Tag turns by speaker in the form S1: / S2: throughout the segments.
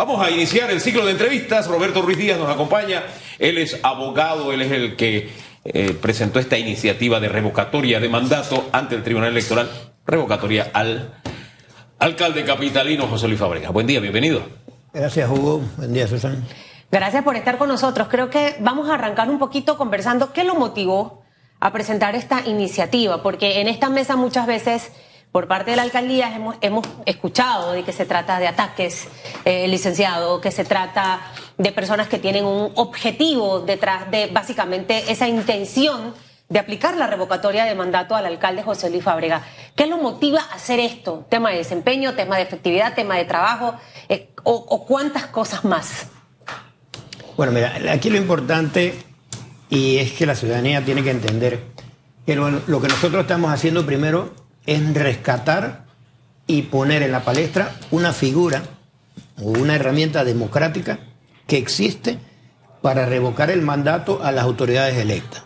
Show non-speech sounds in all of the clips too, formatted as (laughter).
S1: Vamos a iniciar el ciclo de entrevistas. Roberto Ruiz Díaz nos acompaña. Él es abogado, él es el que eh, presentó esta iniciativa de revocatoria de mandato ante el Tribunal Electoral, revocatoria al alcalde capitalino José Luis Fábrega. Buen día, bienvenido.
S2: Gracias, Hugo. Buen día, Susana.
S3: Gracias por estar con nosotros. Creo que vamos a arrancar un poquito conversando qué lo motivó a presentar esta iniciativa, porque en esta mesa muchas veces por parte de la alcaldía hemos, escuchado de que se trata de ataques, eh, licenciado, que se trata de personas que tienen un objetivo detrás de básicamente esa intención de aplicar la revocatoria de mandato al alcalde José Luis Fábrega. ¿Qué lo motiva a hacer esto? ¿Tema de desempeño, tema de efectividad, tema de trabajo eh, o, cuántas cosas más?
S2: Bueno, mira, aquí lo importante y es que la ciudadanía tiene que entender que lo que nosotros estamos haciendo primero es rescatar y poner en la palestra una figura o una herramienta democrática que existe para revocar el mandato a las autoridades electas.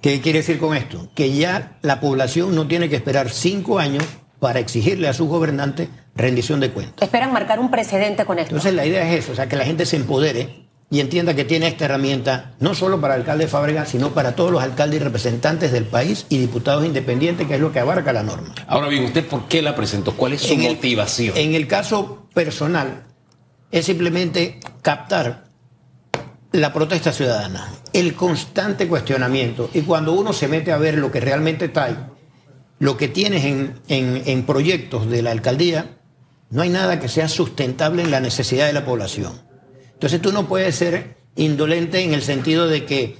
S2: ¿Qué quiere decir con esto? Que ya la población no tiene que esperar cinco años para exigirle a sus gobernantes rendición de cuentas.
S3: Esperan marcar un precedente con esto.
S2: Entonces la idea es eso, o sea, que la gente se empodere y entienda que tiene esta herramienta no solo para el alcalde Fábrega, sino para todos los alcaldes y representantes del país y diputados independientes, que es lo que abarca la norma.
S1: Ahora bien, ¿usted por qué la presentó? ¿Cuál es su
S2: En el-
S1: motivación?
S2: en el caso personal, es simplemente captar la protesta ciudadana, el constante cuestionamiento. Y cuando uno se mete a ver lo que realmente trae, lo que tienes en, en- en proyectos de la alcaldía, no hay nada que sea sustentable en la necesidad de la población. Entonces tú no puedes ser indolente en el sentido de que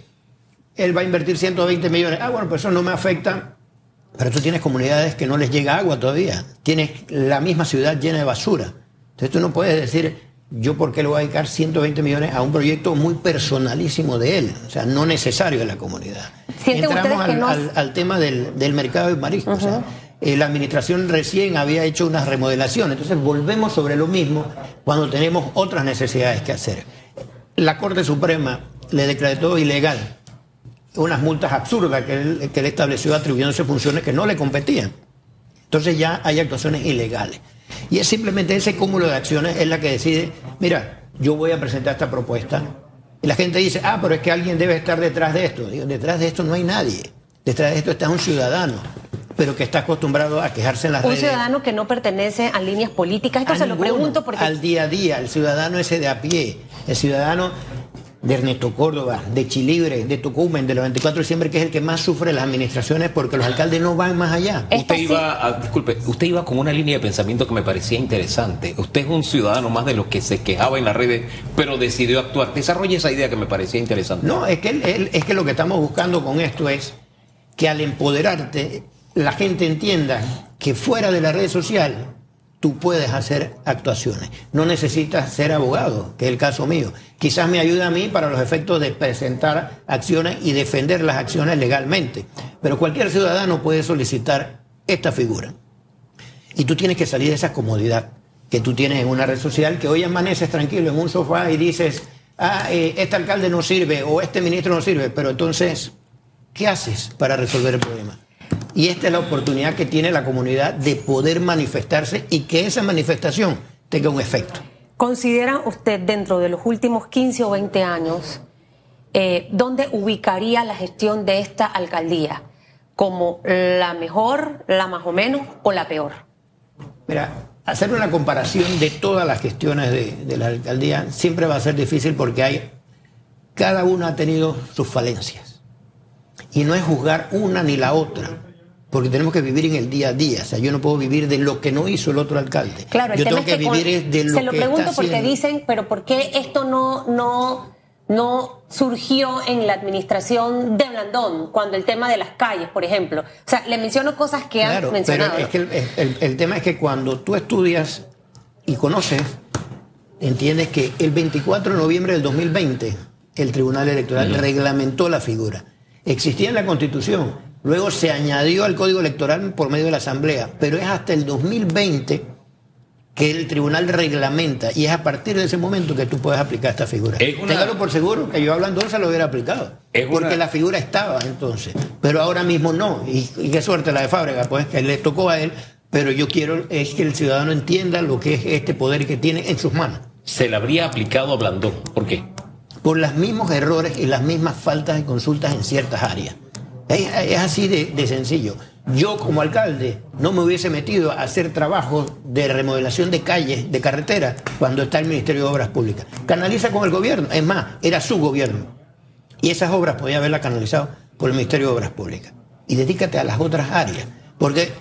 S2: él va a invertir 120 millones. Ah, bueno, pues eso no me afecta. Pero tú tienes comunidades que no les llega agua todavía. Tienes la misma ciudad llena de basura. Entonces tú no puedes decir, yo por qué le voy a dedicar 120 millones a un proyecto muy personalísimo de él, o sea, no necesario de la comunidad.
S3: ¿Sienten
S2: Entramos
S3: que
S2: al,
S3: no-
S2: al- al tema del, del mercado de mariscos. o sea, eh, la administración recién había hecho unas remodelaciones, entonces volvemos sobre lo mismo cuando tenemos otras necesidades que hacer. La Corte Suprema le decretó ilegal unas multas absurdas que él, estableció atribuyéndose funciones que no le competían. Entonces ya hay actuaciones ilegales. Y es simplemente ese cúmulo de acciones es la que decide, mira, yo voy a presentar esta propuesta. Y la gente dice, ah, pero es que alguien debe estar detrás de esto. Digo, detrás de esto no hay nadie. Detrás de esto está un ciudadano, pero que está acostumbrado a quejarse en las
S3: Un
S2: redes.
S3: ciudadano que no pertenece a líneas políticas. Esto
S2: A
S3: se lo pregunto porque
S2: Al día a día, el ciudadano ese de a pie, el ciudadano de Ernesto Córdoba, de Chilibre, de Tucumán, de los 24 de diciembre, que es el que más sufre las administraciones porque los alcaldes no van más allá.
S1: Usted
S3: sí-
S1: iba, a- disculpe, usted iba con una línea de pensamiento que me parecía interesante. Usted es un ciudadano más de los que se quejaba en las redes, pero decidió actuar. Desarrolle esa idea que me parecía interesante.
S2: No, es que, él- él- es que lo que estamos buscando con esto es que al empoderarte, la gente entienda que fuera de la red social tú puedes hacer actuaciones. No necesitas ser abogado, que es el caso mío. Quizás me ayude a mí para los efectos de presentar acciones y defender las acciones legalmente. Pero cualquier ciudadano puede solicitar esta figura. Y tú tienes que salir de esa comodidad que tú tienes en una red social, que hoy amaneces tranquilo en un sofá y dices, ah, eh, este alcalde no sirve o este ministro no sirve, pero entonces, ¿qué haces para resolver el problema? Y esta es la oportunidad que tiene la comunidad de poder manifestarse y que esa manifestación tenga un efecto.
S3: ¿Considera usted dentro de los últimos 15 o 20 años eh, dónde ubicaría la gestión de esta alcaldía? ¿Como la mejor, la más o menos o la peor?
S2: Mira, hacer una comparación de todas las gestiones de, de la alcaldía siempre va a ser difícil porque hay, cada una ha tenido sus falencias. Y no es juzgar una ni la otra, porque tenemos que vivir en el día a día. O sea, yo no puedo vivir de lo que no hizo el otro alcalde.
S3: Claro, el
S2: yo
S3: tema
S2: tengo que,
S3: es
S2: vivir
S3: con-
S2: de lo
S3: se lo
S2: que
S3: pregunto
S2: está
S3: porque
S2: haciendo.
S3: dicen, pero ¿por qué esto no, no, no surgió en la administración de Blandón, cuando el tema de las calles, por ejemplo? O sea, le menciono cosas que han
S2: Claro,
S3: mencionado.
S2: pero es que el, el- el tema es que cuando tú estudias y conoces, entiendes que el 24 de noviembre del 2020 el Tribunal Electoral reglamentó la figura. Existía en la Constitución, luego se añadió al Código Electoral por medio de la Asamblea, pero es hasta el 2020 que el tribunal reglamenta y es a partir de ese momento que tú puedes aplicar esta figura.
S1: Es una-
S2: Téngalo por seguro que yo hablando se lo hubiera aplicado.
S1: Es una-
S2: Porque la figura estaba entonces, pero ahora mismo no. Y, y qué suerte la de Fábrega, pues que le tocó a él, pero yo quiero es que el ciudadano entienda lo que es este poder que tiene en sus manos.
S1: se le habría aplicado a Blandón. ¿Por qué?
S2: Por los mismos errores y las mismas faltas de consultas en ciertas áreas. Es, es así de, de sencillo. Yo como alcalde no me hubiese metido a hacer trabajos de remodelación de calles, de carreteras, cuando está el Ministerio de Obras Públicas. Canaliza con el gobierno. Es más, era su gobierno. Y esas obras podía haberlas canalizado por el Ministerio de Obras Públicas. Y dedícate a las otras áreas. Porque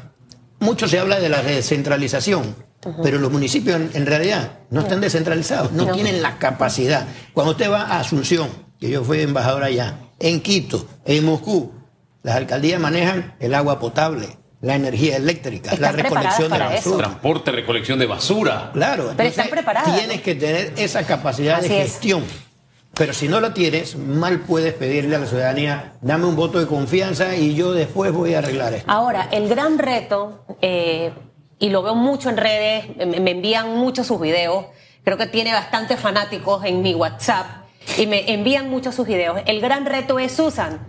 S2: mucho se habla de la descentralización, pero los municipios en, en realidad no están descentralizados, no,
S3: No.
S2: tienen la capacidad. Cuando usted va a Asunción, que yo fui embajador allá, en Quito, en Moscú, las alcaldías manejan el agua potable, la energía eléctrica, la recolección de
S3: eso.
S2: basura.
S1: Transporte, recolección de basura.
S2: Claro,
S3: Pero están preparadas,
S2: tienes
S3: ¿no?
S2: que tener esa capacidad
S3: Así
S2: de
S3: es.
S2: gestión. Pero si no la tienes, mal puedes pedirle a la ciudadanía, dame un voto de confianza y yo después voy a arreglar esto.
S3: Ahora, el gran reto, eh, y lo veo mucho en redes, me, me envían muchos sus videos, creo que tiene bastantes fanáticos en mi WhatsApp, y me envían muchos sus videos. El gran reto es, Susan,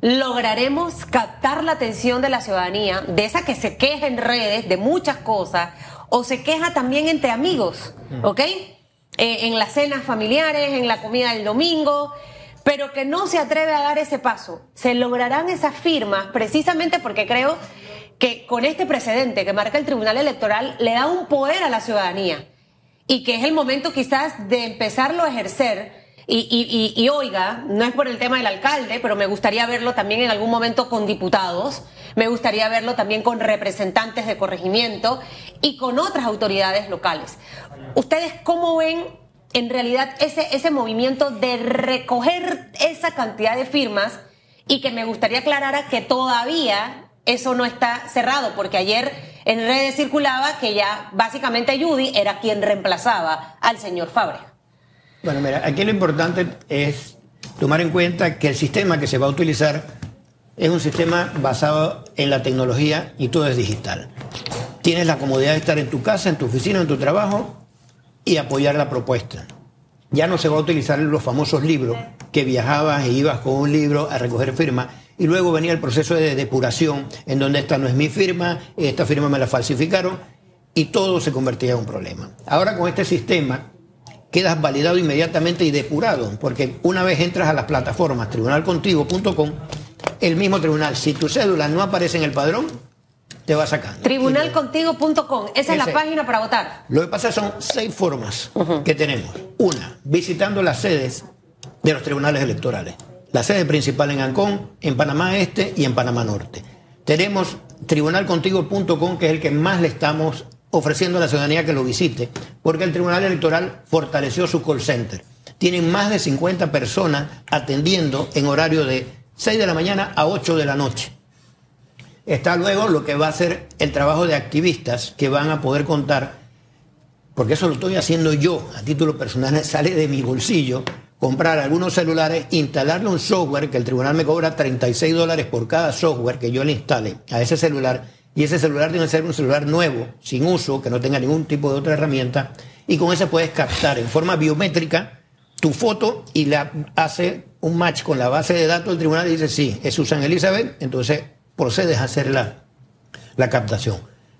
S3: lograremos captar la atención de la ciudadanía, de esa que se queja en redes de muchas cosas, o se queja también entre amigos, ¿ok? Eh, en las cenas familiares, en la comida del domingo, pero que no se atreve a dar ese paso. Se lograrán esas firmas precisamente porque creo que con este precedente que marca el Tribunal Electoral le da un poder a la ciudadanía y que es el momento quizás de empezarlo a ejercer. Y, y- y- y oiga, no es por el tema del alcalde, pero me gustaría verlo también en algún momento con diputados, me gustaría verlo también con representantes de corregimiento y con otras autoridades locales. ¿Ustedes cómo ven en realidad ese, ese movimiento de recoger esa cantidad de firmas y que me gustaría aclarar que todavía eso no está cerrado, porque ayer en redes circulaba que ya básicamente Judy era quien reemplazaba al señor Fábrega.
S2: Bueno, mira, aquí lo importante es tomar en cuenta que el sistema que se va a utilizar es un sistema basado en la tecnología y todo es digital. Tienes la comodidad de estar en tu casa, en tu oficina, en tu trabajo y apoyar la propuesta. Ya no se va a utilizar los famosos libros que viajabas e ibas con un libro a recoger firmas y luego venía el proceso de depuración en donde esta no es mi firma, esta firma me la falsificaron y todo se convertía en un problema. Ahora con este sistema quedas validado inmediatamente y depurado, porque una vez entras a las plataformas tribunalcontigo.com, el mismo tribunal, si tu cédula no aparece en el padrón, te va sacando.
S3: Tribunalcontigo.com, esa es la página para votar.
S2: Lo que pasa son seis formas que tenemos. Una, visitando las sedes de los tribunales electorales. La sede principal en Ancón, en Panamá Este y en Panamá Norte. Tenemos tribunalcontigo.com, que es el que más le estamos ofreciendo a la ciudadanía que lo visite, porque el Tribunal Electoral fortaleció su call center. Tienen más de 50 personas atendiendo en horario de 6 de la mañana a 8 de la noche. Está luego lo que va a ser el trabajo de activistas que van a poder contar, porque eso lo estoy haciendo yo, a título personal, (laughs) sale de mi bolsillo, comprar algunos celulares, instalarle un software que el tribunal me cobra 36 dólares por cada software que yo le instale a ese celular, y ese celular tiene que ser un celular nuevo, sin uso, que no tenga ningún tipo de otra herramienta, y con ese puedes captar en forma biométrica tu foto y la hace un match con la base de datos del tribunal y dice, sí, es Susan Elizabeth, entonces procedes a hacer la, la captación.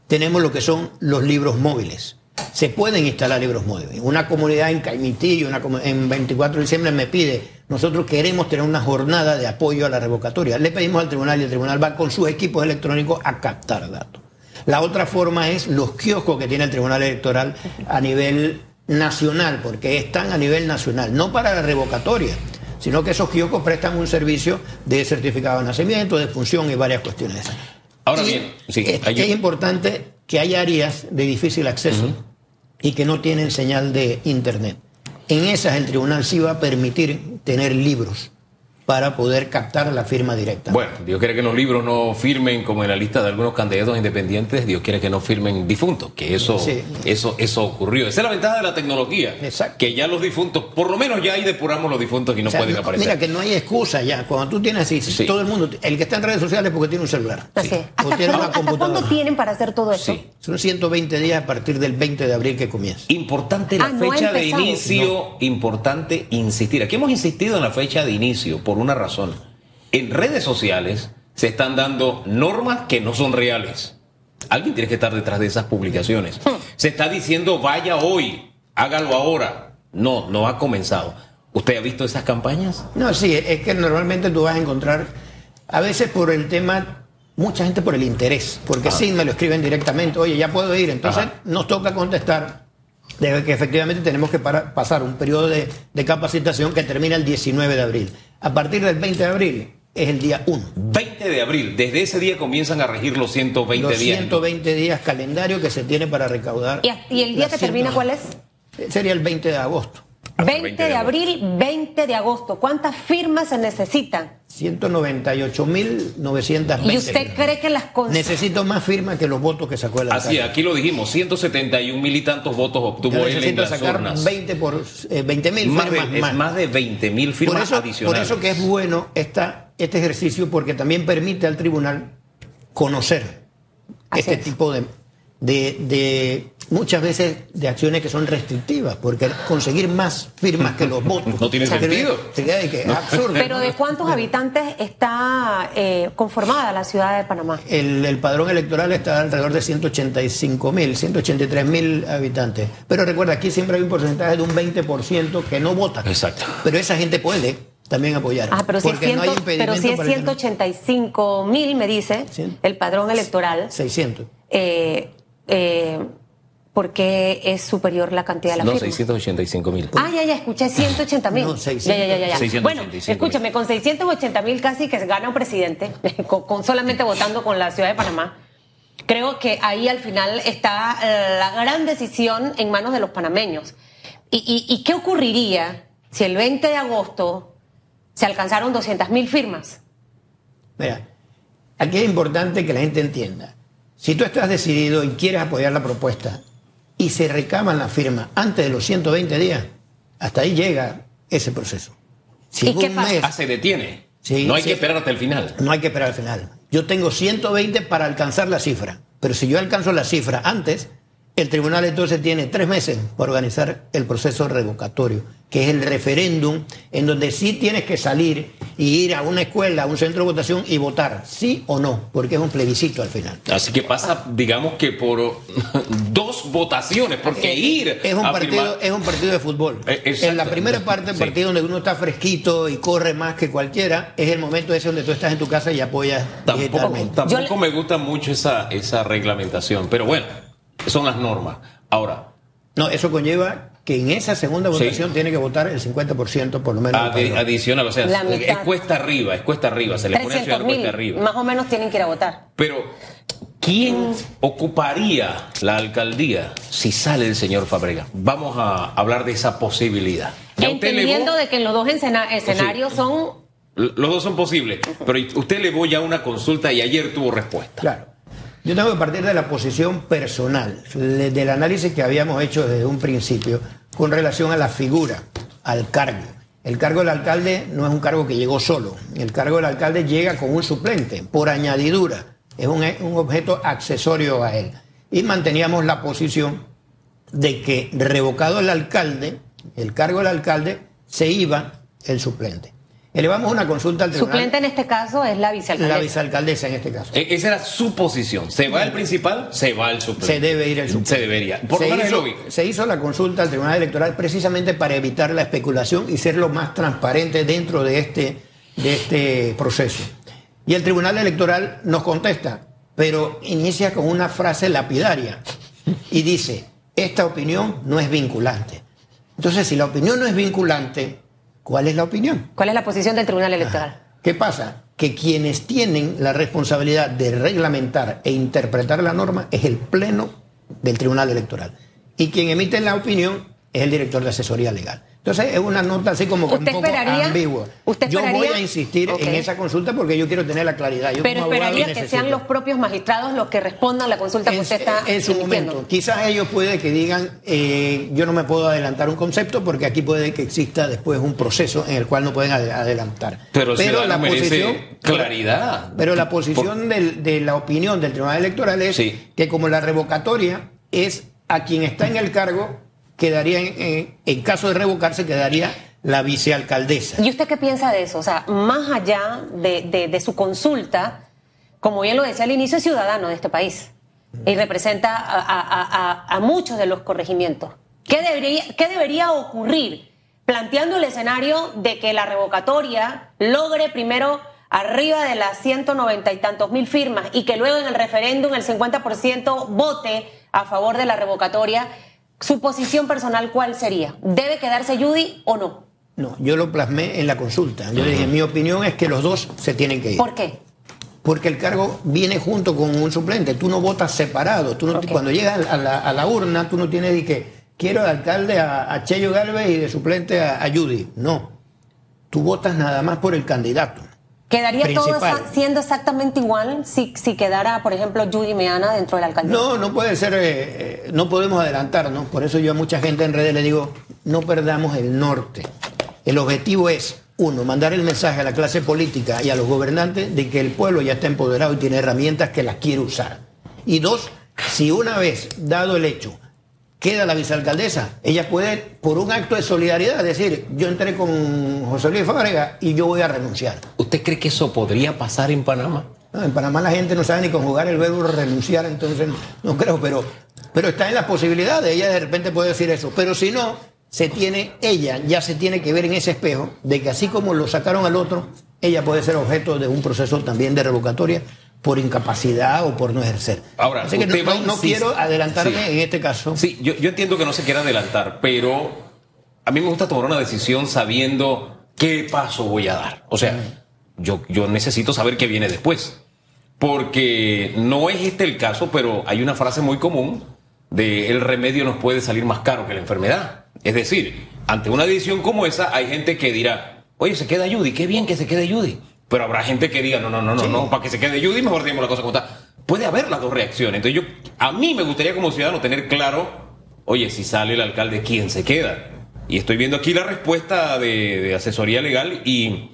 S2: Tenemos lo que son los libros móviles. Se pueden instalar libros móviles. Una comunidad en Caimitillo, una en 24 de diciembre me pide, nosotros queremos tener una jornada de apoyo a la revocatoria. Le pedimos al tribunal y el tribunal va con sus equipos electrónicos a captar datos. La otra forma es los kioscos que tiene el Tribunal Electoral a nivel nacional, porque están a nivel nacional, no para la revocatoria, sino que esos kioscos prestan un servicio de certificado de nacimiento, de función y varias cuestiones.
S1: Ahora
S2: Y
S1: bien, sí,
S2: es,
S1: hay-
S2: es importante que hay áreas de difícil acceso y que no tienen señal de internet. En esas el tribunal sí va a permitir tener libros para poder captar la firma directa.
S1: Bueno, Dios quiere que los libros no firmen como en la lista de algunos candidatos independientes, Dios quiere que no firmen difuntos, que eso,
S2: Sí.
S1: eso, eso ocurrió. Esa es la ventaja de la tecnología.
S2: Exacto.
S1: Que ya los difuntos, por lo menos ya ahí depuramos los difuntos y no
S2: O sea,
S1: pueden
S2: no-
S1: aparecer.
S2: Mira que no hay excusa ya. Cuando tú tienes así,
S1: Sí.
S2: todo el mundo, el que está en redes sociales es porque tiene un celular.
S3: Es.
S2: O
S3: ¿Hasta,
S2: tiene
S3: cuándo-
S2: una
S3: hasta
S2: computadora.
S3: cuándo tienen para hacer todo esto?
S1: Sí.
S2: Son 120 días a partir del 20 de abril que comienza.
S1: Importante la
S3: Ah, no
S1: fecha de inicio, importante insistir. Aquí hemos insistido en la fecha de inicio por una razón. En redes sociales se están dando normas que no son reales. Alguien tiene que estar detrás de esas publicaciones.
S3: Hmm.
S1: Se está diciendo vaya hoy. hágalo ahora. No, no ha comenzado. ¿Usted ha visto esas campañas?
S2: No, sí, es que normalmente tú vas a encontrar, a veces por el tema, mucha gente por el interés, porque sí me lo escriben directamente, oye, ya puedo ir, entonces
S1: Ajá.
S2: nos toca contestar de que efectivamente tenemos que para- pasar un periodo de, de capacitación que termina el 19 de abril. A partir del 20 de abril es el día 1.
S1: 20 de abril, desde ese día comienzan a regir los 120
S2: Los
S1: días.
S2: 120 días calendario que se tiene para recaudar.
S3: ¿Y, y el día que termina
S2: 100
S3: cuál es?
S2: Sería el 20 de agosto.
S1: Hasta el
S3: 20 de abril, 20 de agosto. ¿Cuántas firmas se necesitan?
S2: 198.920.
S3: ¿Y usted
S2: firmas.
S3: cree que las cons-
S2: Necesito más firmas que los votos que sacó el
S1: Así,
S2: alcalde.
S1: aquí lo dijimos, 171 mil y tantos votos obtuvo
S2: Yo
S1: él en las
S2: sacar
S1: urnas.
S2: 20 por eh, 20 mil
S1: Más
S2: firmas
S1: de, es
S2: más.
S1: más de 20 mil firmas
S2: por, eso,
S1: adicionales.
S2: por eso que es bueno esta, este ejercicio porque también permite al tribunal conocer
S3: Así
S2: este
S3: es.
S2: tipo de, de, de- muchas veces de acciones que son restrictivas porque conseguir más firmas que los votos (laughs)
S1: No tiene sentido.
S2: que absurdo
S3: Pero ¿de cuántos habitantes está eh, conformada la ciudad de Panamá?
S2: El, el padrón electoral está alrededor de 185 mil, 183 mil habitantes. Pero recuerda, aquí siempre hay un porcentaje de un 20% que no vota.
S1: Exacto.
S2: Pero esa gente puede también apoyar.
S3: Ah, pero si, es,
S2: porque no hay
S3: ciento-
S2: impedimento
S3: pero si es
S2: para que no-
S3: 185 mil, me dice,
S2: Sí.
S3: el padrón electoral,
S2: 600.
S3: eh, eh, ¿por qué es superior la cantidad de la
S1: No,
S3: firma?
S1: 685 mil.
S3: Ah, ya, ya, escuché 180 mil.
S2: No, 600.
S3: Ya, ya, ya, ya, ya.
S1: 685
S3: Bueno, escúchame, con 680 mil casi que se gana un presidente, (laughs) con, con solamente votando con la ciudad de Panamá. Creo que ahí al final está eh, la gran decisión en manos de los panameños. ¿Y, y, y qué ocurriría si el 20 de agosto se alcanzaron 200 mil firmas?
S2: Mira, aquí es importante que la gente entienda. Si tú estás decidido y quieres apoyar la propuesta y se recaban las firmas antes de los 120 días, hasta ahí llega ese proceso. Si
S3: ¿Y qué
S2: un
S3: pasa?
S2: mes-
S1: Ah, se detiene.
S2: Sí,
S1: no hay
S2: sí.
S1: que esperar hasta el final.
S2: No hay que esperar al final. Yo tengo 120 para alcanzar la cifra, pero si yo alcanzo la cifra antes, el tribunal entonces tiene tres meses para organizar el proceso revocatorio, que es el referéndum, en donde sí tienes que salir y ir a una escuela, a un centro de votación y votar, sí o no, porque es un plebiscito al final.
S1: Así que pasa, digamos que por (laughs) dos votaciones, porque ir
S2: Es un,
S1: a
S2: partido,
S1: firmar-
S2: es un partido de fútbol.
S1: Eh, exacto.
S2: En la primera parte del
S1: Sí.
S2: partido donde uno está fresquito y corre más que cualquiera, es el momento ese donde tú estás en tu casa y apoyas
S1: Tampoco,
S3: Yo
S1: me gusta mucho esa, esa reglamentación, pero bueno, son las normas. Ahora,
S2: No, eso conlleva que en esa segunda
S1: Sí.
S2: votación tiene que votar el 50% por lo menos.
S1: adi- adicional, o sea,
S3: La
S1: es, cuesta arriba, es cuesta arriba, se le pone a
S3: 300
S1: ciudad cuesta
S3: mil,
S1: arriba.
S3: más o menos tienen que ir a votar.
S1: Pero, ¿quién ocuparía la alcaldía si sale el señor Fabrega? Vamos a hablar de esa posibilidad.
S3: Entendiendo de que en los dos escena- escenarios son
S1: Los dos son posibles, pero usted le voy a una consulta y ayer tuvo respuesta.
S2: Claro. Yo tengo que partir de la posición personal, de- del análisis que habíamos hecho desde un principio con relación a la figura, al cargo. El cargo del alcalde no es un cargo que llegó solo. El cargo del alcalde llega con un suplente, por añadidura. Es un, un objeto accesorio a él. Y manteníamos la posición de que revocado el alcalde, el cargo del alcalde, se iba el suplente. Elevamos una consulta al tribunal.
S3: suplente en este caso es la vicealcaldesa.
S2: La vicealcaldesa en este caso.
S1: E- Esa era su posición. Se va el principal, se va el suplente.
S2: Se debe ir el suplente.
S1: Se debería. Por
S2: se, hizo, se hizo la consulta al Tribunal Electoral precisamente para evitar la especulación y ser lo más transparente dentro de este, de este proceso. Y el Tribunal Electoral nos contesta, pero inicia con una frase lapidaria y dice, esta opinión no es vinculante. Entonces, si la opinión no es vinculante, ¿cuál es la opinión?
S3: ¿Cuál es la posición del Tribunal Electoral?
S2: ¿Qué pasa? Que quienes tienen la responsabilidad de reglamentar e interpretar la norma es el Pleno del Tribunal Electoral. Y quien emite la opinión es el director de asesoría legal. Entonces es una nota así como un
S3: ¿Usted
S2: poco
S3: esperaría-
S2: ambigua.
S3: usted
S2: yo voy a insistir en esa consulta porque yo quiero tener la claridad. Yo
S3: Pero esperaría que
S2: necesito.
S3: sean los propios magistrados los que respondan la consulta que usted está
S2: en su
S3: emitiendo.
S2: momento. Quizás ellos puede que digan, eh, yo no me puedo adelantar un concepto porque aquí puede que exista después un proceso en el cual no pueden ade- adelantar.
S1: Pero el ciudadano merece claridad.
S2: Pero la posición del- de la opinión del Tribunal Electoral es
S1: Sí.
S2: que como la revocatoria es a quien está en el cargo, quedaría, en, en- caso de revocarse, quedaría la vicealcaldesa.
S3: ¿Y usted qué piensa de eso? O sea, más allá de, de- su consulta, como bien lo decía al inicio, es ciudadano de este país y representa a, a- a- a muchos de los corregimientos. ¿Qué debería, qué debería ocurrir? Planteando el escenario de que la revocatoria logre primero arriba de las 190 y tantos mil firmas y que luego en el referéndum el 50% vote a favor de la revocatoria, su posición personal cuál sería? ¿Debe quedarse Judy o no?
S2: No, yo lo plasmé en la consulta. Yo dije, mi opinión es que los dos se tienen que ir.
S3: ¿Por qué?
S2: Porque el cargo viene junto con un suplente. Tú no votas separado. Tú no, Cuando llegas a la, urna, tú no tienes de que quiero de alcalde a, a Cheyo Galvez y de suplente a, a Judy. No. Tú votas nada más por el candidato.
S3: ¿Quedaría todo siendo exactamente igual si, si quedara, por ejemplo, Judy Meana dentro de la alcaldía?
S2: No, no puede ser, eh, eh, no podemos adelantarnos. Por eso yo a mucha gente en redes le digo, no perdamos el norte. El objetivo es, uno, mandar el mensaje a la clase política y a los gobernantes de que el pueblo ya está empoderado y tiene herramientas que las quiere usar. Y dos, si una vez dado el hecho queda la vicealcaldesa. Ella puede, por un acto de solidaridad, decir, yo entré con José Luis Fábrega y yo voy a renunciar.
S1: ¿Usted cree que eso podría pasar en Panamá?
S2: en Panamá la gente no sabe ni conjugar el verbo renunciar, entonces no creo, pero, pero está en las posibilidades. Ella de repente puede decir eso. Pero si no, se tiene, ella ya se tiene que ver en ese espejo de que así como lo sacaron al otro, ella puede ser objeto de un proceso también de revocatoria por incapacidad o por no ejercer.
S1: Ahora,
S2: Así que no, quiero adelantarme en este caso.
S1: Sí, yo, entiendo que no se quiera adelantar, pero a mí me gusta tomar una decisión sabiendo qué paso voy a dar. O sea, yo, yo necesito saber qué viene después. Porque no es este el caso, pero hay una frase muy común de el remedio nos puede salir más caro que la enfermedad. Es decir, ante una decisión como esa, hay gente que dirá, oye, se queda Judy, qué bien que se quede Judy. Pero habrá gente que diga, no, no, no, no, no, para que se quede Judy, mejor digamos la cosa como está. Puede haber las dos reacciones. Entonces yo, a mí me gustaría como ciudadano tener claro, oye, si sale el alcalde, ¿quién se queda? Y estoy viendo aquí la respuesta de, asesoría legal y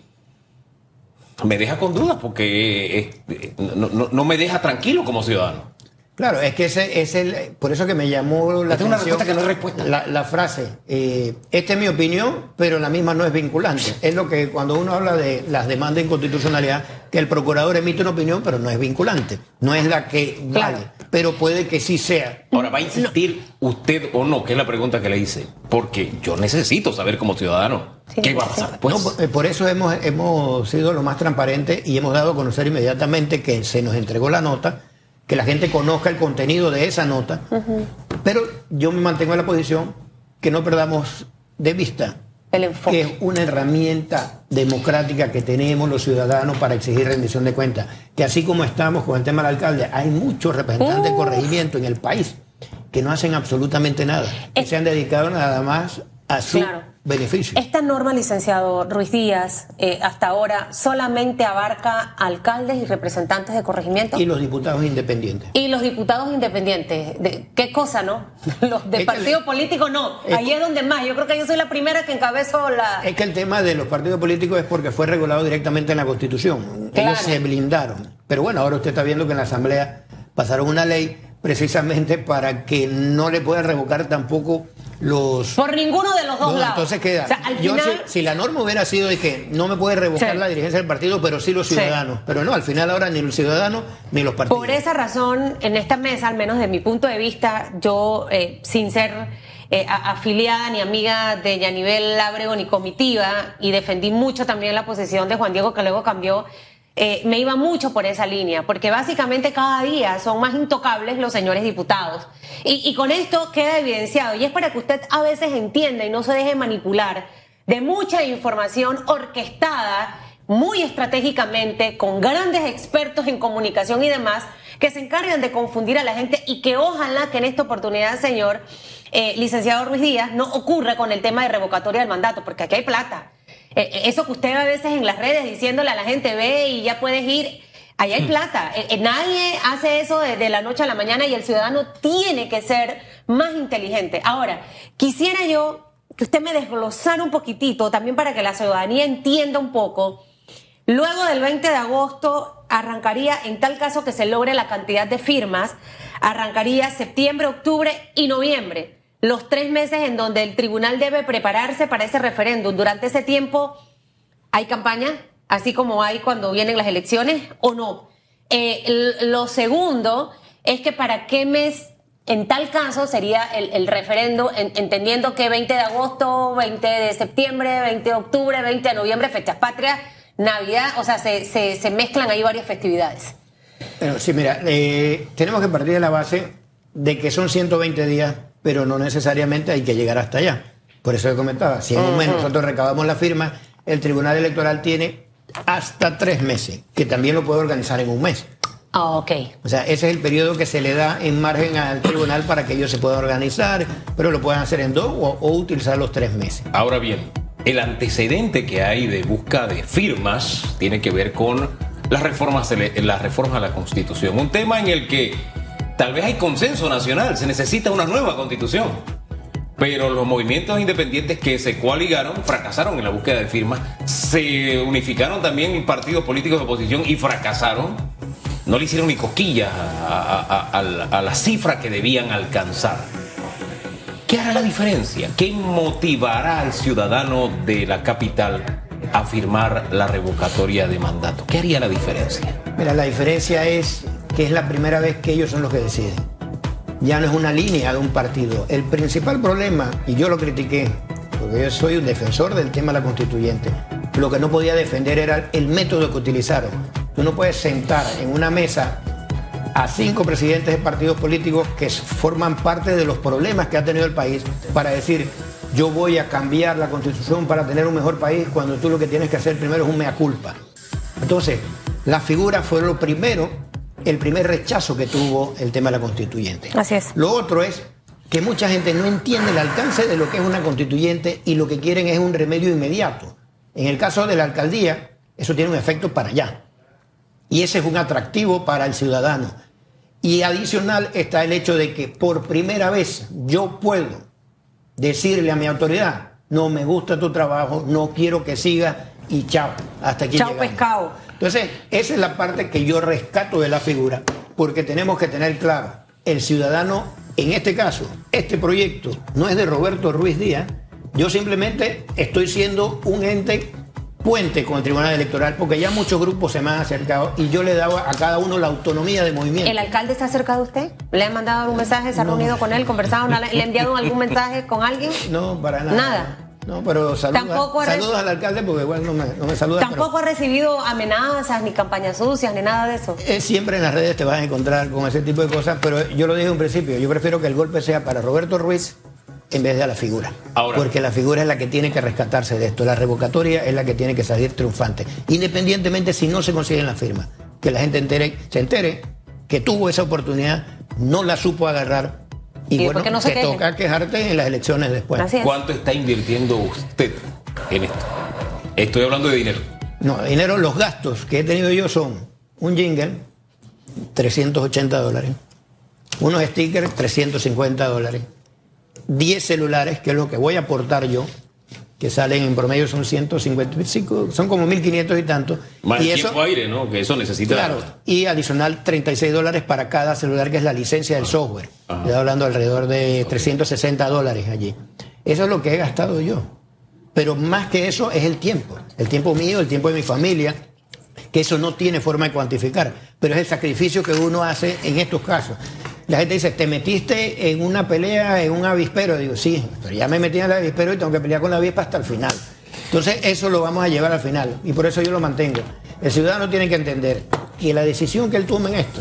S1: me deja con dudas porque no me deja tranquilo como ciudadano.
S2: Claro, es que ese es el. Por eso que me llamó la
S1: atención. respuesta que no es respuesta.
S2: La, frase. Eh, esta es mi opinión, pero la misma no es vinculante. Es lo que cuando uno habla de las demandas de inconstitucionalidad, que el procurador emite una opinión, pero no es vinculante. No es la que vale. Pero puede que sí sea.
S1: Ahora, ¿va a insistir usted o no? Que es la pregunta que le hice. Porque yo necesito saber como ciudadano qué va a pasar después.
S2: Eh, por eso hemos, hemos sido lo más transparentes y hemos dado a conocer inmediatamente que se nos entregó la nota que la gente conozca el contenido de esa nota, pero yo me mantengo en la posición que no perdamos de vista
S3: el enfoque.
S2: que es una herramienta democrática que tenemos los ciudadanos para exigir rendición de cuentas. Que así como estamos con el tema del alcalde, hay muchos representantes de corregimiento en el país que no hacen absolutamente nada, que se han dedicado nada más a su beneficio.
S3: Esta norma, licenciado Ruiz Díaz, eh, hasta ahora solamente abarca alcaldes y representantes de corregimiento.
S2: Y los diputados independientes.
S3: Y los diputados independientes. ¿De ¿Qué cosa, no? (laughs) Los de partido político no. Ahí es donde más. Yo creo que yo soy la primera que encabezo la...
S2: Es que el tema de los partidos políticos es porque fue regulado directamente en la Constitución. Ellos se blindaron. Pero bueno, ahora usted está viendo que en la Asamblea pasaron una ley precisamente para que no le puedan revocar tampoco los...
S3: Por ninguno de los dos lados.
S2: Entonces queda. si, la norma hubiera sido de que no me puede revocar la dirigencia del partido, pero sí los ciudadanos. Pero no, al final ahora ni los ciudadanos ni los partidos.
S3: Por esa razón, en esta mesa, al menos de mi punto de vista, yo, eh, sin ser eh, afiliada ni amiga de Yanivel Lábrego ni comitiva, y defendí mucho también la posición de Juan Diego, que luego cambió eh, me iba mucho por esa línea, porque básicamente cada día son más intocables los señores diputados. Y, con esto queda evidenciado, y es para que usted a veces entienda y no se deje manipular de mucha información orquestada muy estratégicamente, con grandes expertos en comunicación y demás, que se encargan de confundir a la gente y que ojalá que en esta oportunidad, señor eh, licenciado Ruiz Díaz, no ocurra con el tema de revocatoria del mandato, porque aquí hay plata. Eh, eh, eso que usted a veces en las redes diciéndole a la gente, ve y ya puedes ir, ahí hay plata. nadie hace eso de, la noche a la mañana y el ciudadano tiene que ser más inteligente. Ahora, quisiera yo que usted me desglosara un poquitito, también para que la ciudadanía entienda un poco. Luego del 20 de agosto arrancaría, en tal caso que se logre la cantidad de firmas, arrancaría septiembre, octubre y noviembre los tres meses en donde el tribunal debe prepararse para ese referéndum. Durante ese tiempo, ¿hay campaña? Así como hay cuando vienen las elecciones, o no. Eh, lo segundo es que para qué mes en tal caso sería el, el referendo, en- entendiendo que 20 de agosto, 20 de septiembre, 20 de octubre, 20 de noviembre, fechas patrias, Navidad, o sea, se, mezclan ahí varias festividades.
S2: Bueno, sí, mira, eh, tenemos que partir de la base de que son 120 días, pero no necesariamente hay que llegar hasta allá. Por eso yo comentaba, si en un mes nosotros recabamos la firma, el Tribunal Electoral tiene hasta tres meses, que también lo puede organizar en un mes.
S3: Ah, ok.
S2: O sea, ese es el periodo que se le da en margen al tribunal para que ellos se puedan organizar, pero lo pueden hacer en dos o, o utilizar los tres meses.
S1: Ahora bien, el antecedente que hay de busca de firmas tiene que ver con las reformas, las reformas a la Constitución. Un tema en el que tal vez hay consenso nacional, se necesita una nueva Constitución. Pero los movimientos independientes que se coaligaron fracasaron en la búsqueda de firmas. Se unificaron también partidos políticos de oposición y fracasaron. No le hicieron ni cosquillas a, a- la cifra que debían alcanzar. ¿Qué hará la diferencia? ¿Qué motivará al ciudadano de la capital a firmar la revocatoria de mandato? ¿Qué haría la diferencia?
S2: Mira, la diferencia es que es la primera vez que ellos son los que deciden. Ya no es una línea de un partido. El principal problema, y yo lo critiqué, porque yo soy un defensor del tema de la constituyente, lo que no podía defender era el método que utilizaron. Tú no puedes sentar en una mesa a cinco presidentes de partidos políticos que forman parte de los problemas que ha tenido el país para decir yo voy a cambiar la constitución para tener un mejor país cuando tú lo que tienes que hacer primero es un mea culpa. Entonces, la figura fue lo primero, el primer rechazo que tuvo el tema de la constituyente.
S3: Así es.
S2: Lo otro es que mucha gente no entiende el alcance de lo que es una constituyente y lo que quieren es un remedio inmediato. En el caso de la alcaldía, eso tiene un efecto para allá. Y ese es un atractivo para el ciudadano. Y adicional está el hecho de que por primera vez yo puedo decirle a mi autoridad, no me gusta tu trabajo, no quiero que siga y chao, hasta aquí
S3: Chao,
S2: llegamos.
S3: pescado.
S2: Entonces, esa es la parte que yo rescato de la figura, porque tenemos que tener claro, el ciudadano, en este caso, este proyecto no es de Roberto Ruiz Díaz, yo simplemente estoy siendo un ente puente con el Tribunal Electoral, porque ya muchos grupos se me han acercado y yo le daba a cada uno la autonomía de movimiento.
S3: ¿El alcalde se ha acercado a usted? ¿Le ha mandado algún mensaje? ¿Se ha
S2: No.
S3: reunido con él? ¿Conversado? ¿Le ha enviado algún (laughs) mensaje con alguien?
S2: No, para nada.
S3: Nada.
S2: No, pero saludos,
S3: Tampoco
S2: saludos al alcalde porque igual no me, no me saluda. pero-
S3: Tampoco ha recibido amenazas, ni campañas sucias, ni nada de eso.
S2: Eh, siempre en las redes te vas a encontrar con ese tipo de cosas, pero yo lo dije en un principio, yo prefiero que el golpe sea para Roberto Ruiz en vez de a la figura.
S1: Ahora-
S2: porque la figura es la que tiene que rescatarse de esto, la revocatoria es la que tiene que salir triunfante, independientemente si no se consiguen las firmas. Que la gente entere, se entere que tuvo esa oportunidad, no la supo agarrar y,
S3: Y
S2: bueno,
S3: no se
S2: te
S3: quejen.
S2: toca quejarte en las elecciones después.
S3: Así es.
S1: ¿Cuánto está invirtiendo usted en esto? Estoy hablando de dinero.
S2: No, dinero, los gastos que he tenido yo son un jingle, 380 dólares, unos stickers, 350 dólares, 10 celulares, que es lo que voy a aportar yo, que salen en promedio son 155, son como 1500 y tanto.
S1: Más
S2: y
S1: el
S2: eso,
S1: tiempo aire, ¿no? Que eso necesita.
S2: claro, y adicional 36 dólares para cada celular, que es la licencia del software. Estoy hablando alrededor de 360 dólares allí. Eso es lo que he gastado yo. Pero más que eso es el tiempo. El tiempo mío, el tiempo de mi familia, que eso no tiene forma de cuantificar. Pero es el sacrificio que uno hace en estos casos. La gente dice, te metiste en una pelea, en un avispero. Digo, sí, pero ya me metí en el avispero y tengo que pelear con la avispa hasta el final. Entonces, eso lo vamos a llevar al final. Y por eso yo lo mantengo. El ciudadano tiene que entender que la decisión que él tome en esto,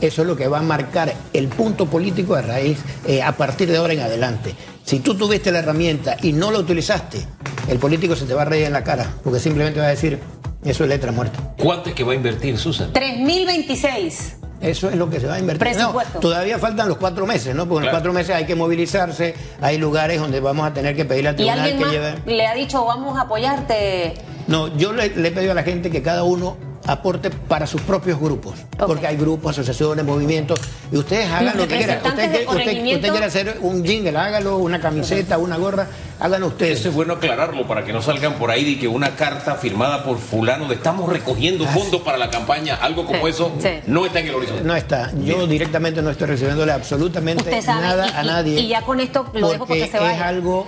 S2: eso es lo que va a marcar el punto político de raíz eh, a partir de ahora en adelante. Si tú tuviste la herramienta y no la utilizaste, el político se te va a reír en la cara, porque simplemente va a decir, eso es letra muerta.
S1: ¿Cuánto es que va a invertir Susan?
S3: 3026.
S2: Eso es lo que se va a invertir. No, todavía faltan los cuatro meses, ¿no? Porque en los cuatro meses hay que movilizarse, hay lugares donde vamos a tener que pedirle al
S3: ¿Y
S2: tribunal
S3: alguien
S2: que
S3: más
S2: lleve...
S3: le ha dicho, vamos a apoyarte?
S2: No, yo le, le he pedido a la gente que cada uno aporte para sus propios grupos, porque hay grupos, asociaciones, movimientos, y ustedes hagan lo que quieran. Usted, usted- quiere hacer un jingle, hágalo, una camiseta, una gorra, háganlo ustedes.
S1: Eso es bueno aclararlo para que no salgan por ahí de que una carta firmada por fulano de estamos recogiendo fondos para la campaña, algo como
S3: Sí,
S1: eso,
S3: sí.
S1: no está en el horizonte.
S2: No está. Yo directamente no estoy recibiéndole absolutamente
S3: sabe,
S2: nada
S3: y-
S2: a nadie.
S3: y ya con esto lo dejo porque se
S2: es
S3: vaya.
S2: algo.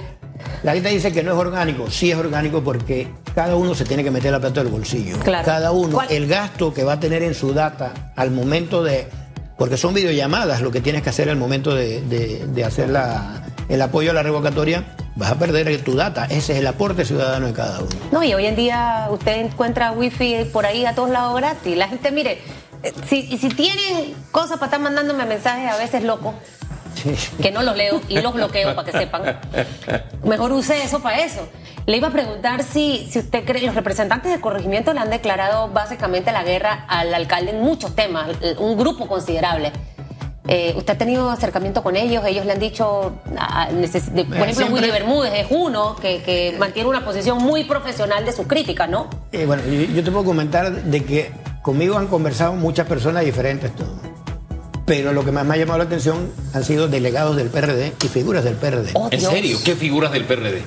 S2: La gente dice que no es orgánico. Sí es orgánico porque cada uno se tiene que meter la plata del bolsillo.
S3: Claro.
S2: Cada uno.
S3: ¿Cuál?
S2: El gasto que va a tener en su data al momento de porque son videollamadas lo que tienes que hacer al momento de, de- de hacer la- el apoyo a la revocatoria, vas a perder tu data. Ese es el aporte ciudadano de cada uno.
S3: No, y hoy en día usted encuentra wifi por ahí a todos lados gratis. La gente, mire, eh, si, si tienen cosas para estar mandándome mensajes a veces locos, que no los leo y los bloqueo para que sepan, mejor use eso para eso. Le iba a preguntar si, si usted cree, los representantes del corregimiento le han declarado básicamente la guerra al alcalde en muchos temas, un grupo considerable. Eh, ¿Usted ha tenido acercamiento con ellos? Ellos le han dicho, ah, de- por
S2: Eh,
S3: ejemplo,
S2: siempre-
S3: Willy Bermúdez es uno que, que mantiene una posición muy profesional de sus críticas, ¿no?
S2: Eh, bueno, yo, yo te puedo comentar de que conmigo han conversado muchas personas diferentes, todo. Pero lo que más me ha llamado la atención han sido delegados del PRD y figuras del PRD.
S3: Oh,
S1: ¿En
S3: Dios.
S1: serio? ¿Qué figuras del PRD?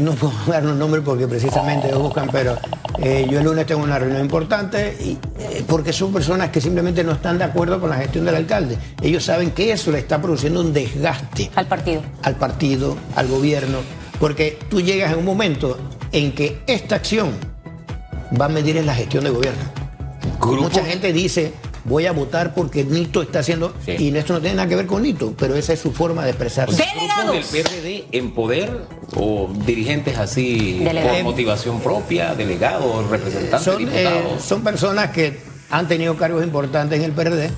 S2: No puedo (laughs) dar los nombres porque precisamente ellos buscan, pero eh, yo el lunes tengo una reunión importante y, eh, porque son personas que simplemente no están de acuerdo con la gestión del alcalde. Ellos saben que eso le está produciendo un desgaste
S3: Al partido.
S2: al partido, al gobierno, porque tú llegas en un momento en que esta acción va a medir en la gestión de gobierno.
S1: Grupo-
S2: Mucha gente dice, voy a votar porque Nito está haciendo,
S1: Sí.
S2: y esto no tiene nada que ver con Nito, pero esa es su forma de expresarse.
S3: Delegados.
S1: ¿Grupos del PRD en poder o dirigentes así
S3: Delegados.
S1: por motivación propia, delegados, representantes,
S2: Son, eh, son personas que han tenido cargos importantes en el PRD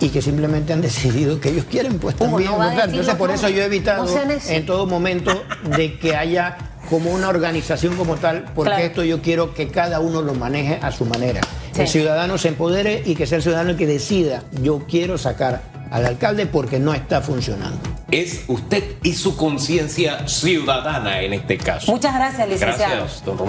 S2: y que simplemente han decidido que ellos quieren pues
S3: ¿Cómo
S2: también
S3: no
S2: votar. Entonces por eso yo he evitado en todo momento de que haya como una organización como tal, porque
S3: Claro.
S2: esto yo quiero que cada uno lo maneje a su manera.
S3: Sí.
S2: El ciudadano se empodere y que sea el ciudadano el que decida, yo quiero sacar al alcalde porque no está funcionando.
S1: Es usted y su conciencia ciudadana en este caso.
S3: Muchas gracias, licenciado.
S1: Gracias, don Roberto.